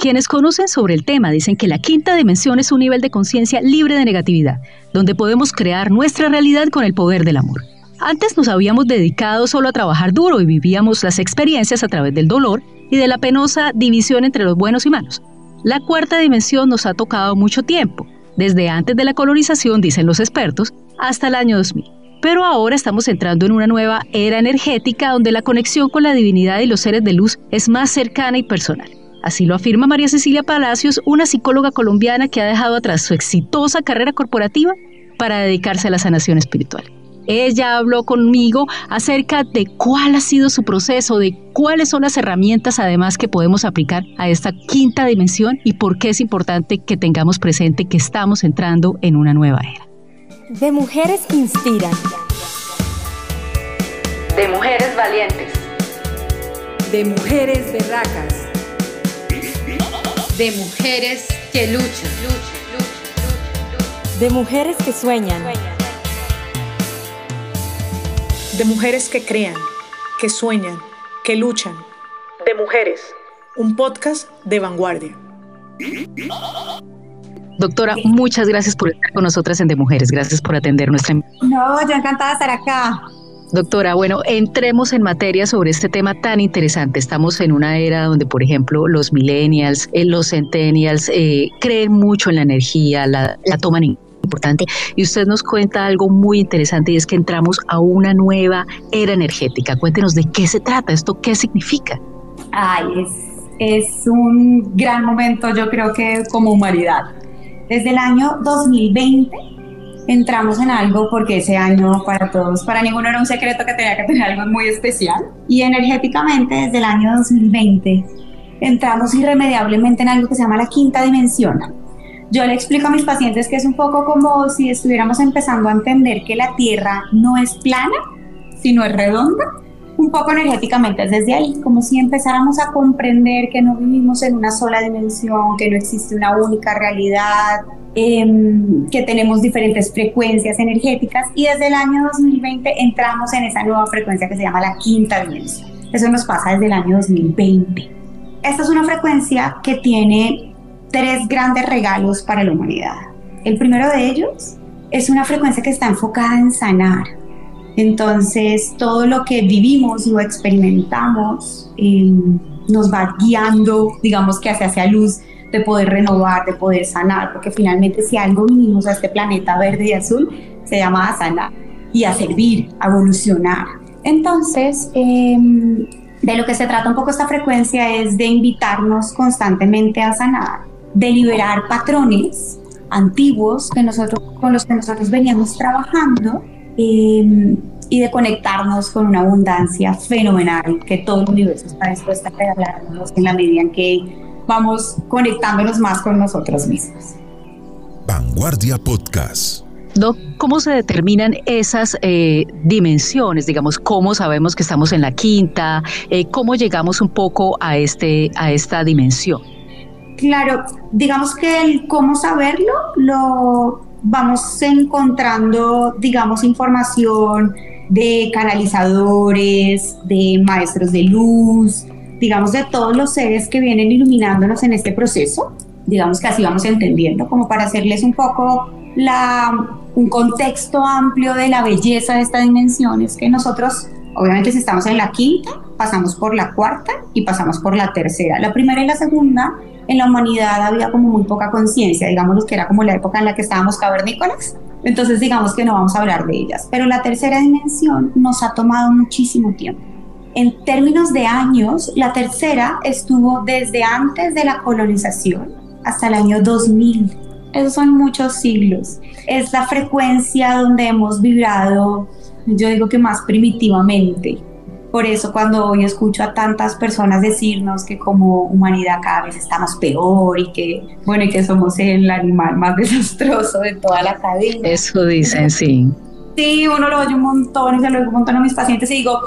Quienes conocen sobre el tema dicen que la quinta dimensión es un nivel de conciencia libre de negatividad, donde podemos crear nuestra realidad con el poder del amor. Antes nos habíamos dedicado solo a trabajar duro y vivíamos las experiencias a través del dolor y de la penosa división entre los buenos y malos. La cuarta dimensión nos ha tocado mucho tiempo, desde antes de la colonización, dicen los expertos, hasta el año 2000. Pero ahora estamos entrando en una nueva era energética donde la conexión con la divinidad y los seres de luz es más cercana y personal. Así lo afirma María Cecilia Palacios, una psicóloga colombiana que ha dejado atrás su exitosa carrera corporativa para dedicarse a la sanación espiritual. Ella habló conmigo acerca de cuál ha sido su proceso, de cuáles son las herramientas además que podemos aplicar a esta quinta dimensión y por qué es importante que tengamos presente que estamos entrando en una nueva era. De mujeres que inspiran. De mujeres valientes. De mujeres berracas. De mujeres que luchan. De mujeres que sueñan. De mujeres que crean, que sueñan, que luchan. De mujeres. Un podcast de vanguardia. Doctora, muchas gracias por estar con nosotras en De Mujeres. Gracias por atender nuestra. No, yo encantada de estar acá. Doctora, bueno, entremos en materia sobre este tema tan interesante. Estamos en una era donde, por ejemplo, los millennials, eh, los centennials eh, creen mucho en la energía, la, la toman importante. Y usted nos cuenta algo muy interesante y es que entramos a una nueva era energética. Cuéntenos de qué se trata, esto qué significa. Ay, es, es un gran momento, yo creo que como humanidad. Desde el año 2020 entramos en algo porque ese año para todos, para ninguno era un secreto que tenía que tener algo muy especial. Y energéticamente desde el año 2020 entramos irremediablemente en algo que se llama la quinta dimensión. Yo le explico a mis pacientes que es un poco como si estuviéramos empezando a entender que la Tierra no es plana, sino es redonda, un poco energéticamente es desde ahí, como si empezáramos a comprender que no vivimos en una sola dimensión, que no existe una única realidad, em, que tenemos diferentes frecuencias energéticas y desde el año 2020 entramos en esa nueva frecuencia que se llama la quinta dimensión. Eso nos pasa desde el año 2020. Esta es una frecuencia que tiene tres grandes regalos para la humanidad. El primero de ellos es una frecuencia que está enfocada en sanar. Entonces, todo lo que vivimos o experimentamos eh, nos va guiando, digamos que hacia esa luz de poder renovar, de poder sanar, porque finalmente si algo vinimos a este planeta verde y azul, se llama a sanar y a servir, a evolucionar. Entonces, em, de lo que se trata un poco esta frecuencia es de invitarnos constantemente a sanar, de liberar patrones antiguos que nosotros, con los que nosotros veníamos trabajando em, y de conectarnos con una abundancia fenomenal que todo el universo está dispuesto a regalarnos en la medida en que vamos conectándonos más con nosotros mismos. Vanguardia Podcast. Doc, ¿cómo se determinan esas eh, dimensiones? Digamos, ¿cómo sabemos que estamos en la quinta? Eh, ¿Cómo llegamos un poco a, este, a esta dimensión? Claro, digamos que el cómo saberlo lo vamos encontrando, digamos, información de canalizadores, de maestros de luz, digamos, de todos los seres que vienen iluminándonos en este proceso. Digamos que así vamos entendiendo, como para hacerles un poco la, un contexto amplio de la belleza de esta dimensión, es que nosotros, obviamente, si estamos en la quinta, pasamos por la cuarta y pasamos por la tercera. La primera y la segunda en la humanidad había como muy poca conciencia, digamos que era como la época en la que estábamos cavernícolas, entonces digamos que no vamos a hablar de ellas. Pero la tercera dimensión nos ha tomado muchísimo tiempo. En términos de años, la tercera estuvo desde antes de la colonización hasta el año 2000. Esos son muchos siglos. Es la frecuencia donde hemos vibrado, yo digo que más primitivamente. Por eso cuando hoy escucho a tantas personas decirnos que como humanidad cada vez estamos peor y que, bueno, y que somos el animal más desastroso de toda la cadena. Eso dicen, sí. Sí, uno lo oye un montón y se lo oye un montón a mis pacientes y digo,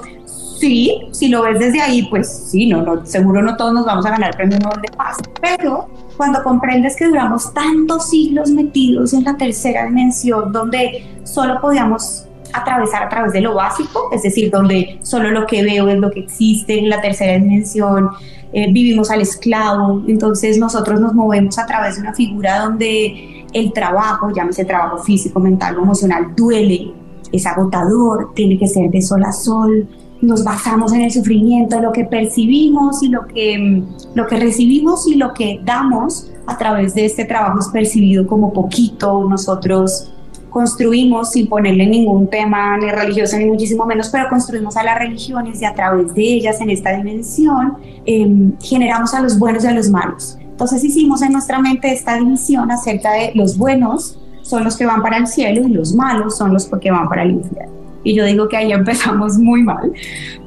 sí, si lo ves desde ahí, pues sí, no, no, seguro no todos nos vamos a ganar el premio Nobel de Paz. Pero cuando comprendes que duramos tantos siglos metidos en la tercera dimensión, donde solo podíamos atravesar a través de lo básico, es decir, donde solo lo que veo es lo que existe en la tercera dimensión, eh, vivimos al esclavo, entonces nosotros nos movemos a través de una figura donde el trabajo, llámese trabajo físico, mental o emocional, duele, es agotador, tiene que ser de sol a sol, nos basamos en el sufrimiento, lo que percibimos y lo que, lo que recibimos y lo que damos a través de este trabajo es percibido como poquito, nosotros construimos sin ponerle ningún tema ni religioso ni muchísimo menos, pero construimos a las religiones y a través de ellas en esta dimensión em, generamos a los buenos y a los malos. Entonces hicimos en nuestra mente esta división acerca de los buenos son los que van para el cielo y los malos son los que van para el infierno. Y yo digo que ahí empezamos muy mal,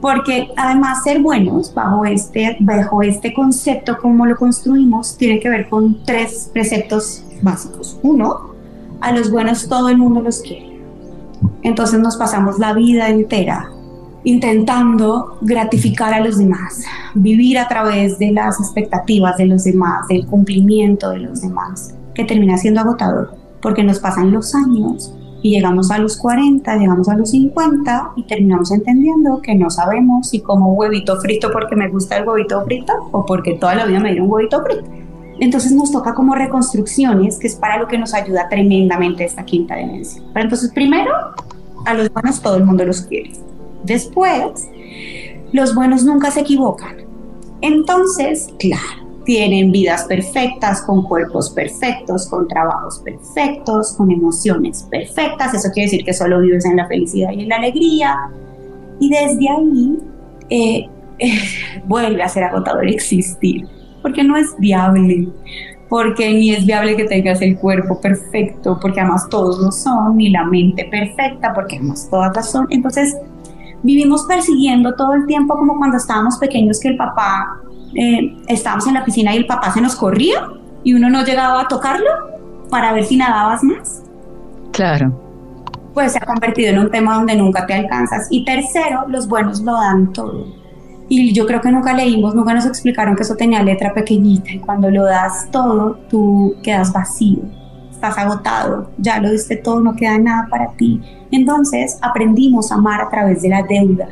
porque además ser buenos bajo este, bajo este concepto, como lo construimos, tiene que ver con tres preceptos básicos. Uno, a los buenos todo el mundo los quiere. Entonces nos pasamos la vida entera intentando gratificar a los demás, vivir a través de las expectativas de los demás, del cumplimiento de los demás, que termina siendo agotador, porque nos pasan los años y llegamos a los 40, llegamos a los 50 y terminamos entendiendo que no sabemos si como huevito frito porque me gusta el huevito frito o porque toda la vida me dieron huevito frito. Entonces nos toca como reconstrucciones, que es para lo que nos ayuda tremendamente esta quinta dimensión. Pero entonces primero, a los buenos todo el mundo los quiere. Después, los buenos nunca se equivocan. Entonces, claro, tienen vidas perfectas, con cuerpos perfectos, con trabajos perfectos, con emociones perfectas. Eso quiere decir que solo vives en la felicidad y en la alegría. Y desde ahí eh, vuelve a ser agotador existir porque no es viable, porque ni es viable que tengas el cuerpo perfecto, porque además todos lo son, ni la mente perfecta, porque además todas las son. Entonces, vivimos persiguiendo todo el tiempo como cuando estábamos pequeños que el papá, eh, estábamos en la piscina y el papá se nos corría y uno no llegaba a tocarlo para ver si nadabas más. Claro. Pues se ha convertido en un tema donde nunca te alcanzas. Y tercero, los buenos lo dan todo y yo creo que nunca leímos, nunca nos explicaron que eso tenía letra pequeñita y cuando lo das todo, tú quedas vacío, estás agotado, ya lo diste todo, no queda nada para ti. Entonces aprendimos a amar a través de la deuda.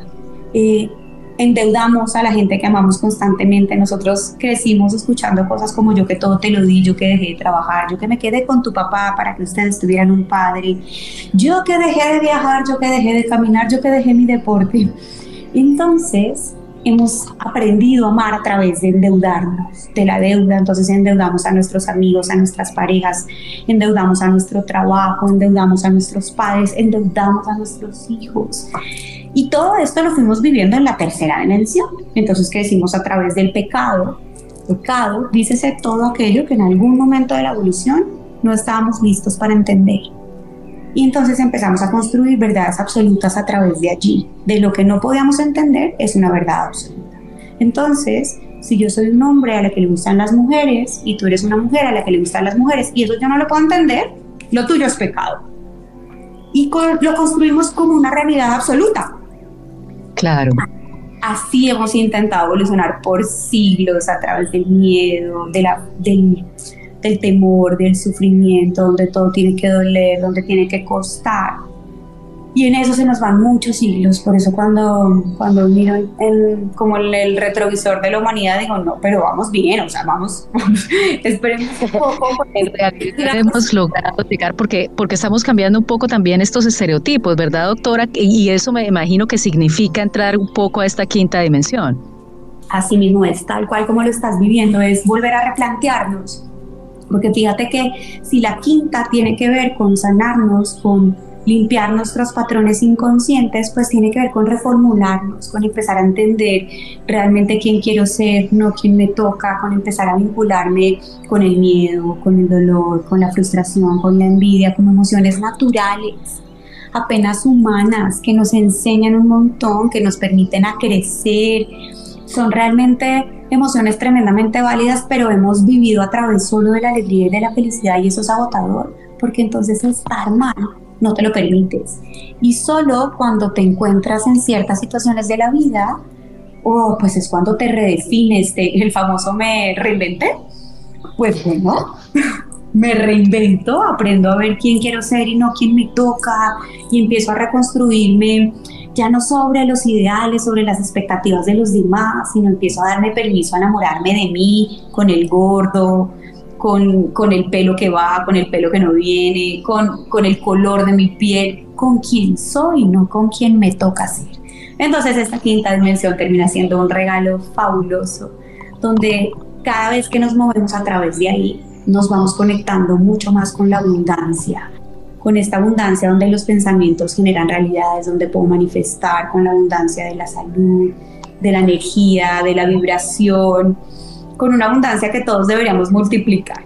Eh, endeudamos a la gente que amamos constantemente. Nosotros crecimos escuchando cosas como yo que todo te lo di, yo que dejé de trabajar, yo que me quedé con tu papá para que ustedes tuvieran un padre, yo que dejé de viajar, yo que dejé de caminar, yo que dejé mi deporte. Entonces, hemos aprendido a amar a través de endeudarnos, de la deuda, entonces endeudamos a nuestros amigos, a nuestras parejas, endeudamos a nuestro trabajo, endeudamos a nuestros padres, endeudamos a nuestros hijos. Y todo esto lo fuimos viviendo en la tercera dimensión. Entonces, ¿qué decimos a través del pecado? Pecado, dícese todo aquello que en algún momento de la evolución no estábamos listos para entender y entonces empezamos a construir verdades absolutas a través de allí. De lo que no podíamos entender es una verdad absoluta. Entonces, si yo soy un hombre a la que le gustan las mujeres y tú eres una mujer a la que le gustan las mujeres y eso yo no lo puedo entender, lo tuyo es pecado. Y lo construimos como una realidad absoluta. Claro. Así hemos intentado evolucionar por siglos a través del miedo, de la, del, del temor, del sufrimiento, donde todo tiene que doler, donde tiene que costar. Y en eso se nos van muchos siglos, por eso cuando, cuando miro el, como el, retrovisor de la humanidad digo, no, pero vamos bien, o sea, vamos, esperemos un poco. En realidad hemos logrado llegar porque, porque estamos cambiando un poco también estos estereotipos, ¿verdad, doctora? Y eso me imagino que significa entrar un poco a esta quinta dimensión. Así mismo es, tal cual como lo estás viviendo, es volver a replantearnos porque fíjate que si la quinta tiene que ver con sanarnos, con limpiar nuestros patrones inconscientes, pues tiene que ver con reformularnos, con empezar a entender realmente quién quiero ser, no quién me toca, con empezar a vincularme con el miedo, con el dolor, con la frustración, con la envidia, con emociones naturales, apenas humanas, que nos enseñan un montón, que nos permiten a crecer, son realmente emociones tremendamente válidas, pero hemos vivido a través solo de la alegría y de la felicidad y eso es agotador, porque entonces estar mal no te lo permites. Y solo cuando te encuentras en ciertas situaciones de la vida, oh, pues es cuando te redefines, el famoso me reinventé. Pues bueno, me reinvento, aprendo a ver quién quiero ser y no quién me toca y empiezo a reconstruirme ya no sobre los ideales, sobre las expectativas de los demás, sino empiezo a darme permiso a enamorarme de mí, con el gordo, con, con el pelo que va, con el pelo que no viene, con, con el color de mi piel, con quién soy, no con quién me toca ser. Entonces esta quinta dimensión termina siendo un regalo fabuloso, donde cada vez que nos movemos a través de ahí, nos vamos conectando mucho más con la abundancia, con esta abundancia donde los pensamientos generan realidades, donde puedo manifestar con la abundancia de la salud, de la energía, de la vibración, con una abundancia que todos deberíamos multiplicar.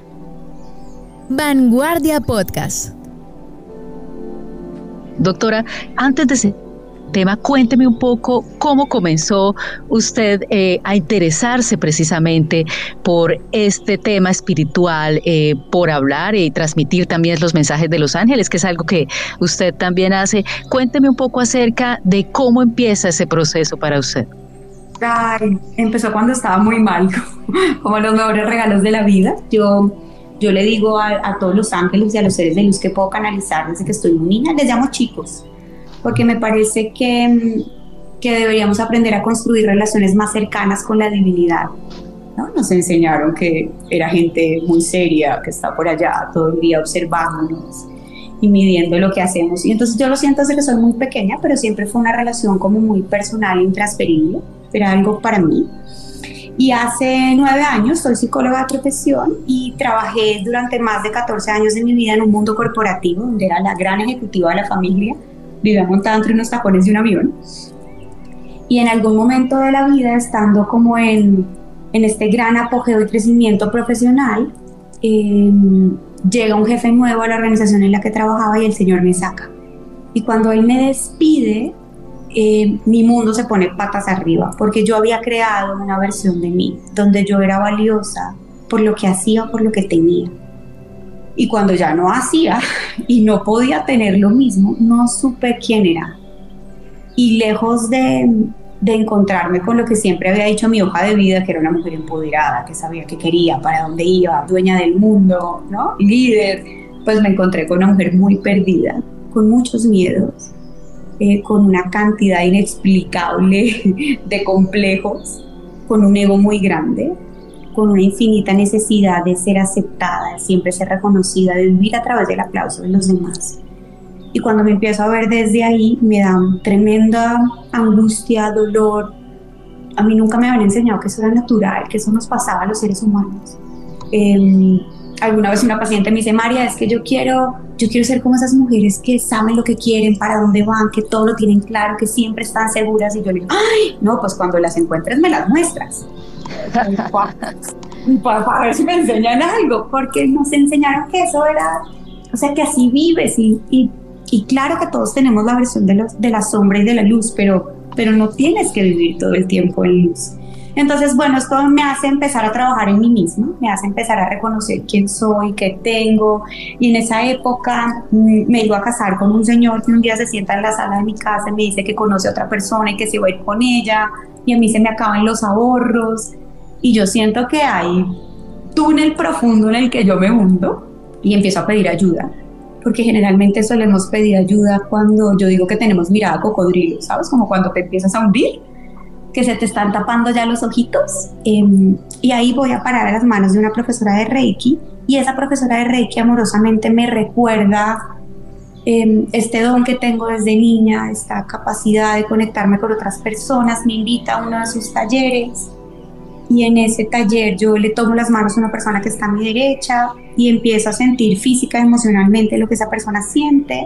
Vanguardia Podcast. Doctora, antes de tema, cuénteme un poco cómo comenzó usted eh, a interesarse precisamente por este tema espiritual, eh, por hablar y transmitir también los mensajes de los ángeles, que es algo que usted también hace. Cuénteme un poco acerca de cómo empieza ese proceso para usted. Ay, empezó cuando estaba muy mal, como los mejores regalos de la vida. Yo yo le digo a, a, todos los ángeles y a los seres de luz que puedo canalizar desde que estoy muy niña, les llamo chicos, porque me parece que, que deberíamos aprender a construir relaciones más cercanas con la divinidad. ¿no? Nos enseñaron que era gente muy seria, que está por allá todo el día observándonos y midiendo lo que hacemos. Y entonces yo lo siento desde que soy muy pequeña, pero siempre fue una relación como muy personal, intransferible, era algo para mí. Y hace nueve años soy psicóloga de profesión y trabajé durante más de 14 años de mi vida en un mundo corporativo, donde era la gran ejecutiva de la familia, vivía montada entre unos tapones de un avión. Y en algún momento de la vida, estando como en, en este gran apogeo y crecimiento profesional, eh, llega un jefe nuevo a la organización en la que trabajaba y el señor me saca. Y cuando él me despide, eh, mi mundo se pone patas arriba, porque yo había creado una versión de mí, donde yo era valiosa por lo que hacía, por lo que tenía. Y cuando ya no hacía y no podía tener lo mismo, no supe quién era. Y lejos de, de encontrarme con lo que siempre había dicho mi hoja de vida, que era una mujer empoderada, que sabía qué quería, para dónde iba, dueña del mundo, ¿no? Líder, pues me encontré con una mujer muy perdida, con muchos miedos, eh, con una cantidad inexplicable de complejos, con un ego muy grande, con una infinita necesidad de ser aceptada, de siempre ser reconocida, de vivir a través del aplauso de los demás. Y cuando me empiezo a ver desde ahí, me da tremenda angustia, dolor. A mí nunca me habían enseñado que eso era natural, que eso nos pasaba a los seres humanos. Eh, alguna vez una paciente me dice, María, es que yo quiero, yo quiero ser como esas mujeres que saben lo que quieren, para dónde van, que todo lo tienen claro, que siempre están seguras. Y yo le digo, ay, no, pues cuando las encuentres me las muestras. para, para ver si me enseñan algo, porque nos enseñaron que eso era, o sea, que así vives. Y, y, y claro que todos tenemos la versión de, los, de la sombra y de la luz, pero, pero no tienes que vivir todo el tiempo en luz. Entonces, bueno, esto me hace empezar a trabajar en mí misma, me hace empezar a reconocer quién soy, qué tengo. Y en esa época mm, me iba a casar con un señor que un día se sienta en la sala de mi casa y me dice que conoce a otra persona y que se va a ir con ella. Y a mí se me acaban los ahorros. Y yo siento que hay túnel profundo en el que yo me hundo y empiezo a pedir ayuda. Porque generalmente solemos pedir ayuda cuando yo digo que tenemos mirada cocodrilo, ¿sabes? Como cuando te empiezas a hundir que se te están tapando ya los ojitos. Em, y ahí voy a parar a las manos de una profesora de Reiki y esa profesora de Reiki amorosamente me recuerda eh, este don que tengo desde niña, esta capacidad de conectarme con otras personas, me invita a uno de sus talleres y en ese taller yo le tomo las manos a una persona que está a mi derecha y empiezo a sentir física y emocionalmente lo que esa persona siente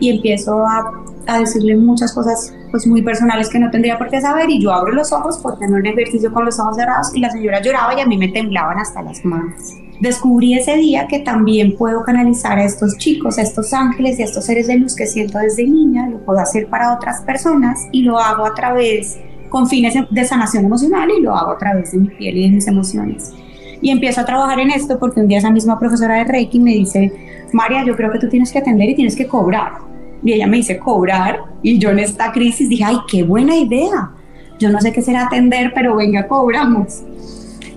y empiezo a, a decirle muchas cosas pues muy personales que no tendría por qué saber y yo abro los ojos por tener un ejercicio con los ojos cerrados y la señora lloraba y a mí me temblaban hasta las manos. Descubrí ese día que también puedo canalizar a estos chicos, a estos ángeles y a estos seres de luz que siento desde niña, lo puedo hacer para otras personas y lo hago a través con fines de sanación emocional y lo hago a través de mi piel y de mis emociones. Y empiezo a trabajar en esto porque un día esa misma profesora de Reiki me dice, María, yo creo que tú tienes que atender y tienes que cobrar y ella me dice cobrar y yo en esta crisis dije, ay, qué buena idea. Yo no sé qué será atender, pero venga, cobramos.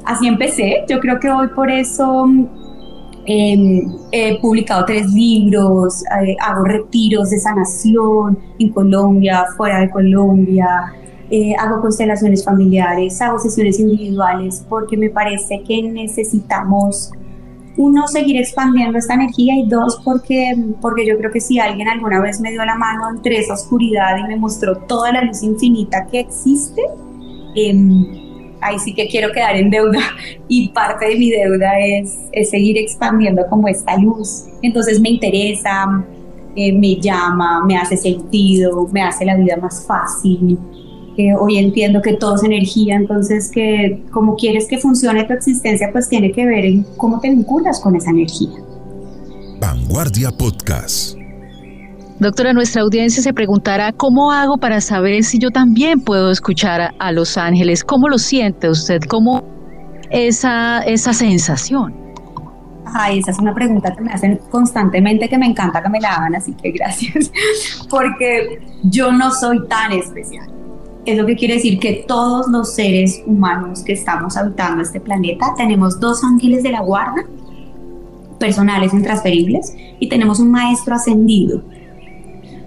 Así empecé. Yo creo que hoy por eso Em, he publicado tres libros, eh, hago retiros de sanación en Colombia, fuera de Colombia, eh, hago constelaciones familiares, hago sesiones individuales, porque me parece que necesitamos, uno, seguir expandiendo esta energía y dos, porque, porque yo creo que si alguien alguna vez me dio la mano entre esa oscuridad y me mostró toda la luz infinita que existe, eh, ahí sí que quiero quedar en deuda y parte de mi deuda es, seguir expandiendo como esta luz. Entonces me interesa, eh, me llama, me hace sentido, me hace la vida más fácil. Eh, hoy entiendo que todo es energía, entonces que como quieres que funcione tu existencia, pues tiene que ver en cómo te vinculas con esa energía. Vanguardia Podcast. Doctora, nuestra audiencia se preguntará cómo hago para saber si yo también puedo escuchar a, los ángeles. ¿Cómo lo siente usted? ¿Cómo esa, esa sensación? Ay, esa es una pregunta que me hacen constantemente, que me encanta que me la hagan, así que gracias, porque yo no soy tan especial. Es lo que quiere decir que todos los seres humanos que estamos habitando este planeta tenemos dos ángeles de la guarda, personales intransferibles, y tenemos un maestro ascendido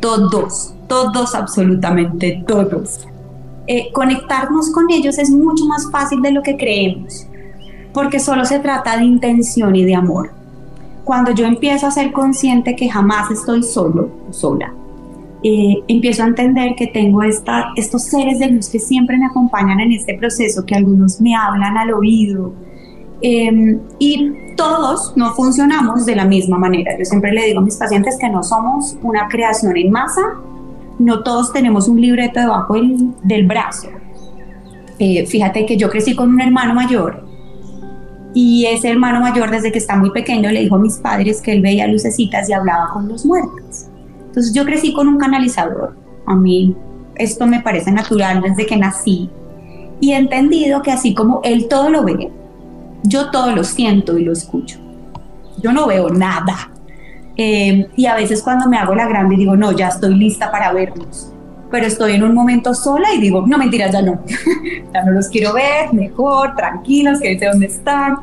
todos, todos, absolutamente todos. Eh, conectarnos con ellos es mucho más fácil de lo que creemos, porque solo se trata de intención y de amor. Cuando yo empiezo a ser consciente que jamás estoy solo sola, eh, empiezo a entender que tengo esta, estos seres de luz que siempre me acompañan en este proceso, que algunos me hablan al oído, Em, y todos no funcionamos de la misma manera. Yo siempre le digo a mis pacientes que no somos una creación en masa, no todos tenemos un libreto debajo del, brazo. Eh, fíjate que yo crecí con un hermano mayor y ese hermano mayor desde que está muy pequeño le dijo a mis padres que él veía lucecitas y hablaba con los muertos. Entonces yo crecí con un canalizador. A mí esto me parece natural desde que nací y he entendido que así como él todo lo ve, yo todo lo siento y lo escucho. Yo no veo nada. Eh, y a veces cuando me hago la grande digo, no, ya estoy lista para verlos. Pero estoy en un momento sola y digo, no, mentiras, ya no. ya no los quiero ver, mejor, tranquilos, que sé dónde están.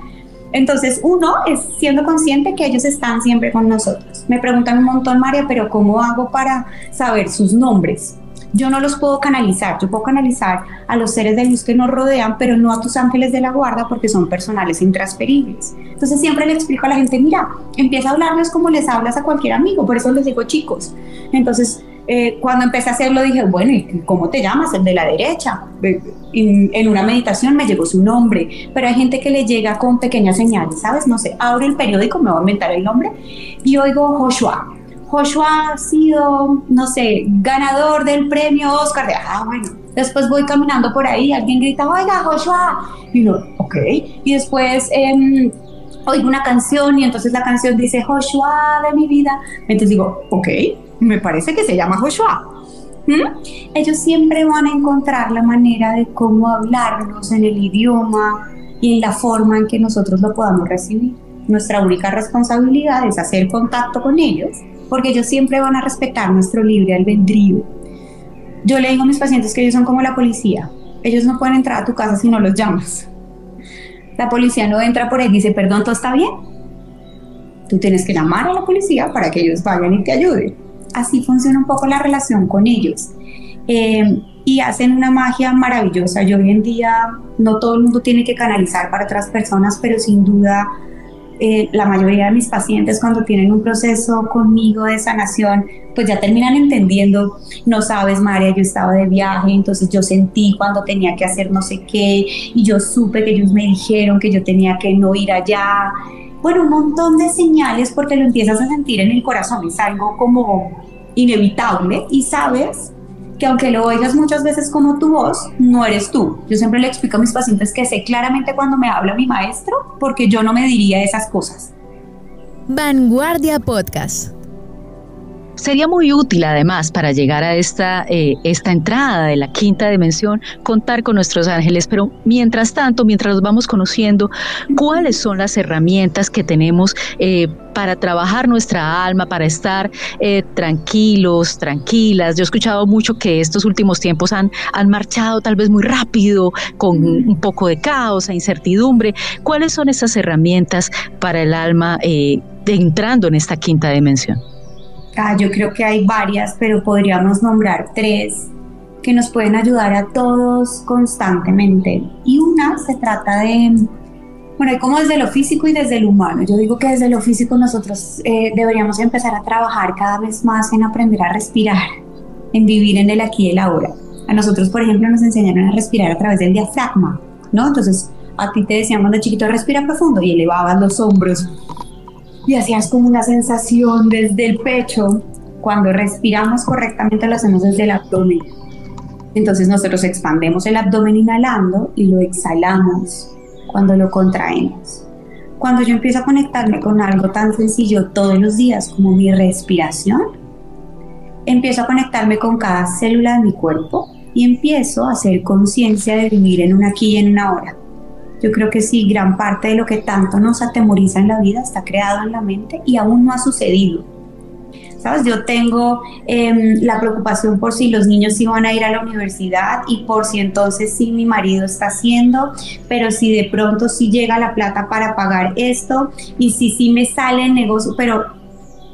Entonces, uno es siendo consciente que ellos están siempre con nosotros. Me preguntan un montón, María, pero ¿cómo hago para saber sus nombres? yo no los puedo canalizar, yo puedo canalizar a los seres de luz que nos rodean, pero no a tus ángeles de la guarda porque son personales intransferibles. Entonces siempre le explico a la gente, mira, empieza a hablarles como les hablas a cualquier amigo, por eso les digo chicos. Entonces, eh, cuando empecé a hacerlo dije, bueno, ¿y cómo te llamas? El de la derecha. En, en, una meditación me llegó su nombre, pero hay gente que le llega con pequeñas señales, ¿sabes? No sé, abro el periódico, me voy a inventar el nombre y oigo Joshua Joshua ha sido, no sé, ganador del premio Oscar. De, ah, bueno. Después voy caminando por ahí, alguien grita, oiga, Joshua. Y yo, ok. Y después eh, oigo una canción y entonces la canción dice, Joshua de mi vida. Entonces digo, ok, me parece que se llama Joshua. ¿Mm? Ellos siempre van a encontrar la manera de cómo hablarnos en el idioma y en la forma en que nosotros lo podamos recibir. Nuestra única responsabilidad es hacer contacto con ellos porque ellos siempre van a respetar nuestro libre albedrío. Yo le digo a mis pacientes que ellos son como la policía. Ellos no pueden entrar a tu casa si no los llamas. La policía no entra por ahí y dice, perdón, ¿todo está bien? Tú tienes que llamar a la policía para que ellos vayan y te ayuden. Así funciona un poco la relación con ellos. Eh, y hacen una magia maravillosa. Yo hoy en día no todo el mundo tiene que canalizar para otras personas, pero sin duda eh, la mayoría de mis pacientes cuando tienen un proceso conmigo de sanación, pues ya terminan entendiendo, no sabes, María, yo estaba de viaje, entonces yo sentí cuando tenía que hacer no sé qué, y yo supe que ellos me dijeron que yo tenía que no ir allá. Bueno, un montón de señales porque lo empiezas a sentir en el corazón, es algo como inevitable y sabes que aunque lo oigas muchas veces como tu voz, no eres tú. Yo siempre le explico a mis pacientes que sé claramente cuando me habla mi maestro, porque yo no me diría esas cosas. Vanguardia Podcast. Sería muy útil además para llegar a esta, eh, esta entrada de la quinta dimensión contar con nuestros ángeles, pero mientras tanto, mientras los vamos conociendo, ¿cuáles son las herramientas que tenemos eh, para trabajar nuestra alma, para estar eh, tranquilos, tranquilas? Yo he escuchado mucho que estos últimos tiempos han, han marchado tal vez muy rápido, con un poco de caos e incertidumbre. ¿Cuáles son esas herramientas para el alma entrando en esta quinta dimensión? Ah, yo creo que hay varias, pero podríamos nombrar tres que nos pueden ayudar a todos constantemente. Y una se trata de, bueno, como desde lo físico y desde lo humano. Yo digo que desde lo físico nosotros eh, deberíamos empezar a trabajar cada vez más en aprender a respirar, en vivir en el aquí y el ahora. A nosotros, por ejemplo, nos enseñaron a respirar a través del diafragma, ¿no? Entonces, a ti te decíamos de chiquito, respira profundo y elevabas los hombros y hacías como una sensación desde el pecho. Cuando respiramos correctamente lo hacemos desde el abdomen. Entonces nosotros expandemos el abdomen inhalando y lo exhalamos cuando lo contraemos. Cuando yo empiezo a conectarme con algo tan sencillo todos los días como mi respiración, empiezo a conectarme con cada célula de mi cuerpo y empiezo a hacer conciencia de vivir en un aquí y en una hora. Yo creo que sí, gran parte de lo que tanto nos atemoriza en la vida está creado en la mente y aún no ha sucedido. ¿Sabes? Yo tengo em, la preocupación por si los niños iban a ir a la universidad y por si entonces sí mi marido está haciendo, pero si de pronto sí llega la plata para pagar esto y si sí me sale el negocio, pero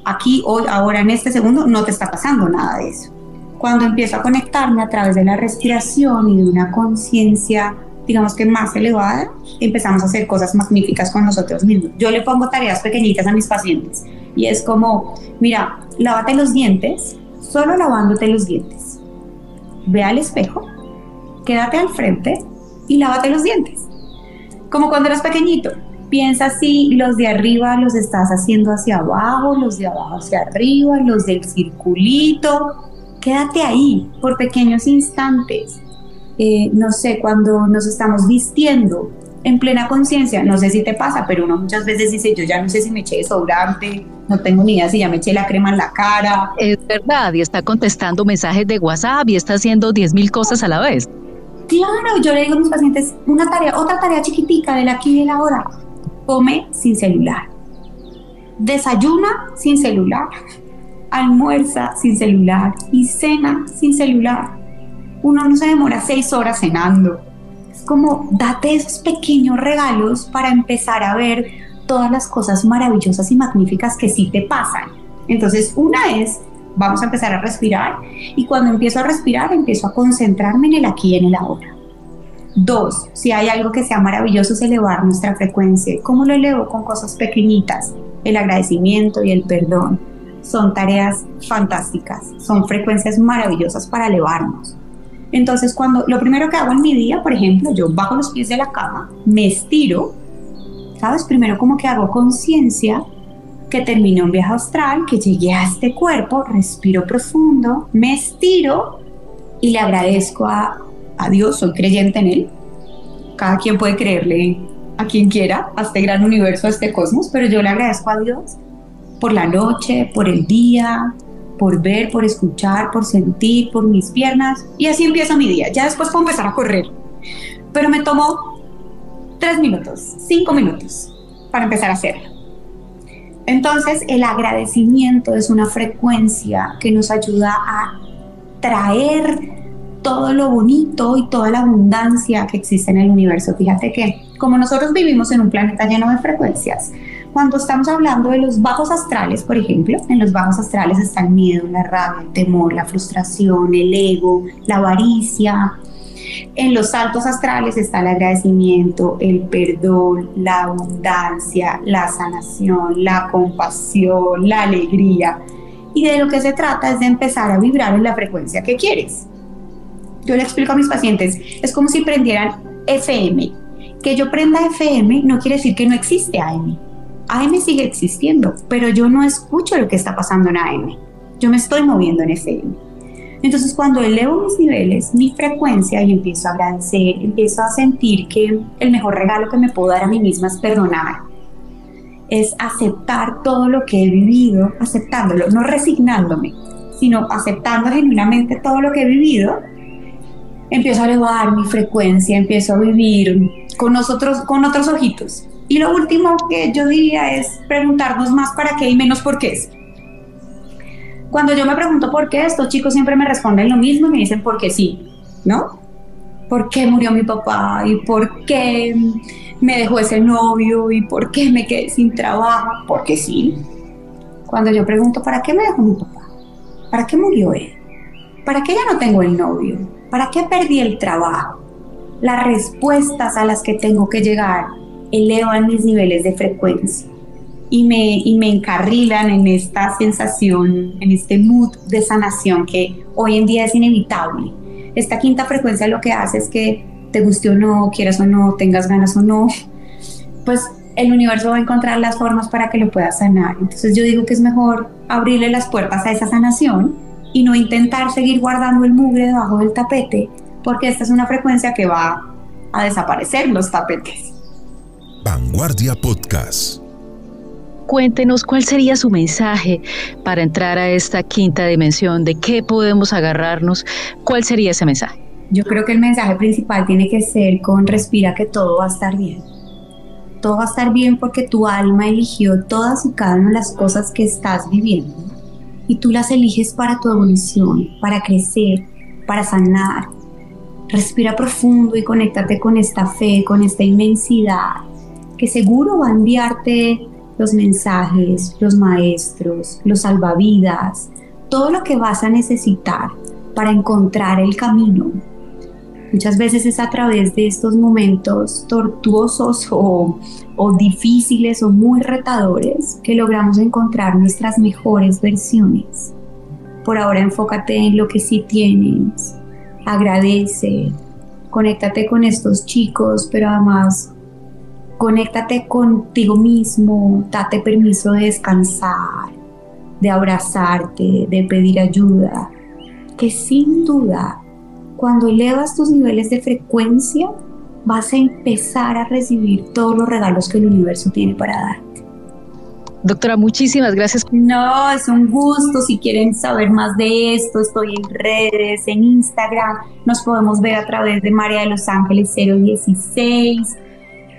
aquí, hoy, ahora, en este segundo, no te está pasando nada de eso. Cuando empiezo a conectarme a través de la respiración y de una conciencia digamos que más elevada, empezamos a hacer cosas magníficas con nosotros mismos. Yo le pongo tareas pequeñitas a mis pacientes y es como, mira, lávate los dientes, solo lavándote los dientes. Ve al espejo, quédate al frente y lávate los dientes. Como cuando eras pequeñito. Piensa si los de arriba los estás haciendo hacia abajo, los de abajo hacia arriba, los del circulito. Quédate ahí por pequeños instantes eh, no sé, cuando nos estamos vistiendo en plena conciencia, no sé si te pasa, pero uno muchas veces dice, yo ya no sé si me eché desodorante, no tengo ni idea si ya me eché la crema en la cara. Es verdad, y está contestando mensajes de WhatsApp y está haciendo 10 mil cosas a la vez. Claro, yo le digo a mis pacientes, una tarea, otra tarea chiquitica de la aquí y de la hora, come sin celular, desayuna sin celular, almuerza sin celular y cena sin celular uno no se demora seis horas cenando. Es como date esos pequeños regalos para empezar a ver todas las cosas maravillosas y magníficas que sí te pasan. Entonces, una es, vamos a empezar a respirar y cuando empiezo a respirar, empiezo a concentrarme en el aquí y en el ahora. Dos, si hay algo que sea maravilloso es elevar nuestra frecuencia. ¿Cómo lo elevo? Con cosas pequeñitas, el agradecimiento y el perdón. Son tareas fantásticas, son frecuencias maravillosas para elevarnos. Entonces, cuando lo primero que hago en mi día, por ejemplo, yo bajo los pies de la cama, me estiro, ¿sabes? Primero como que hago conciencia que terminé un viaje astral, que llegué a este cuerpo, respiro profundo, me estiro y le agradezco a, a Dios, soy creyente en Él. Cada quien puede creerle a quien quiera, a este gran universo, a este cosmos, pero yo le agradezco a Dios por la noche, por el día, por ver, por escuchar, por sentir, por mis piernas. Y así empieza mi día. Ya después puedo empezar a correr. Pero me tomó tres minutos, cinco minutos para empezar a hacerlo. Entonces, el agradecimiento es una frecuencia que nos ayuda a traer todo lo bonito y toda la abundancia que existe en el universo. Fíjate que como nosotros vivimos en un planeta lleno de frecuencias, cuando estamos hablando de los bajos astrales, por ejemplo, en los bajos astrales está el miedo, la rabia, el temor, la frustración, el ego, la avaricia. En los altos astrales está el agradecimiento, el perdón, la abundancia, la sanación, la compasión, la alegría. Y de lo que se trata es de empezar a vibrar en la frecuencia que quieres. Yo le explico a mis pacientes, es como si prendieran FM. Que yo prenda FM no quiere decir que no existe AM. AM sigue existiendo, pero yo no escucho lo que está pasando en AM. Yo me estoy moviendo en FM. Entonces cuando elevo mis niveles, mi frecuencia y empiezo a agradecer, empiezo a sentir que el mejor regalo que me puedo dar a mí misma es perdonar. es aceptar todo lo que he vivido, aceptándolo, no resignándome, sino aceptando genuinamente todo lo que he vivido, empiezo a elevar mi frecuencia, empiezo a vivir con nosotros, con otros ojitos. Y lo último que yo diría es preguntarnos más para qué y menos por qué. Cuando yo me pregunto por qué, estos chicos siempre me responden lo mismo y me dicen porque sí, ¿no? ¿Por qué murió mi papá? ¿Y por qué me dejó ese novio? ¿Y por qué me quedé sin trabajo? Porque sí. Cuando yo pregunto, ¿para qué me dejó mi papá? ¿Para qué murió él? ¿Para qué ya no tengo el novio? ¿Para qué perdí el trabajo? Las respuestas a las que tengo que llegar elevan mis niveles de frecuencia y me, y me encarrilan en esta sensación, en este mood de sanación que hoy en día es inevitable. Esta quinta frecuencia lo que hace es que te guste o no, quieras o no, tengas ganas o no, pues el universo va a encontrar las formas para que lo puedas sanar. Entonces yo digo que es mejor abrirle las puertas a esa sanación y no intentar seguir guardando el mugre debajo del tapete, porque esta es una frecuencia que va a desaparecer los tapetes. Vanguardia Podcast. Cuéntenos cuál sería su mensaje para entrar a esta quinta dimensión, de qué podemos agarrarnos, cuál sería ese mensaje. Yo creo que el mensaje principal tiene que ser con respira que todo va a estar bien. Todo va a estar bien porque tu alma eligió todas y cada una de las cosas que estás viviendo y tú las eliges para tu evolución, para crecer, para sanar. Respira profundo y conéctate con esta fe, con esta inmensidad que seguro va a enviarte los mensajes, los maestros, los salvavidas, todo lo que vas a necesitar para encontrar el camino. Muchas veces es a través de estos momentos tortuosos o, o difíciles o muy retadores que logramos encontrar nuestras mejores versiones. Por ahora enfócate en lo que sí tienes, agradece, conéctate con estos chicos, pero además Conéctate contigo mismo, date permiso de descansar, de abrazarte, de pedir ayuda, que sin duda, cuando elevas tus niveles de frecuencia, vas a empezar a recibir todos los regalos que el universo tiene para darte. Doctora, muchísimas gracias. No, es un gusto. Si quieren saber más de esto, estoy en redes, en Instagram. Nos podemos ver a través de María de los Ángeles 016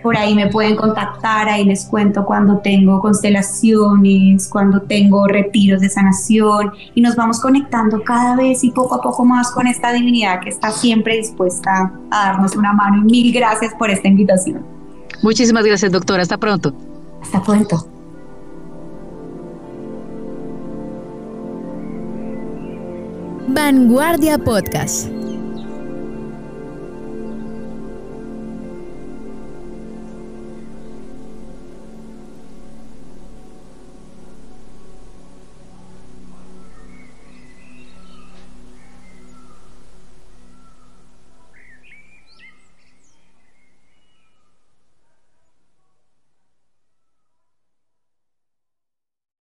por ahí me pueden contactar, ahí les cuento cuando tengo constelaciones, cuando tengo retiros de sanación y nos vamos conectando cada vez y poco a poco más con esta divinidad que está siempre dispuesta a darnos una mano. Y mil gracias por esta invitación. Muchísimas gracias, doctora. Hasta pronto. Hasta pronto. Vanguardia Podcast.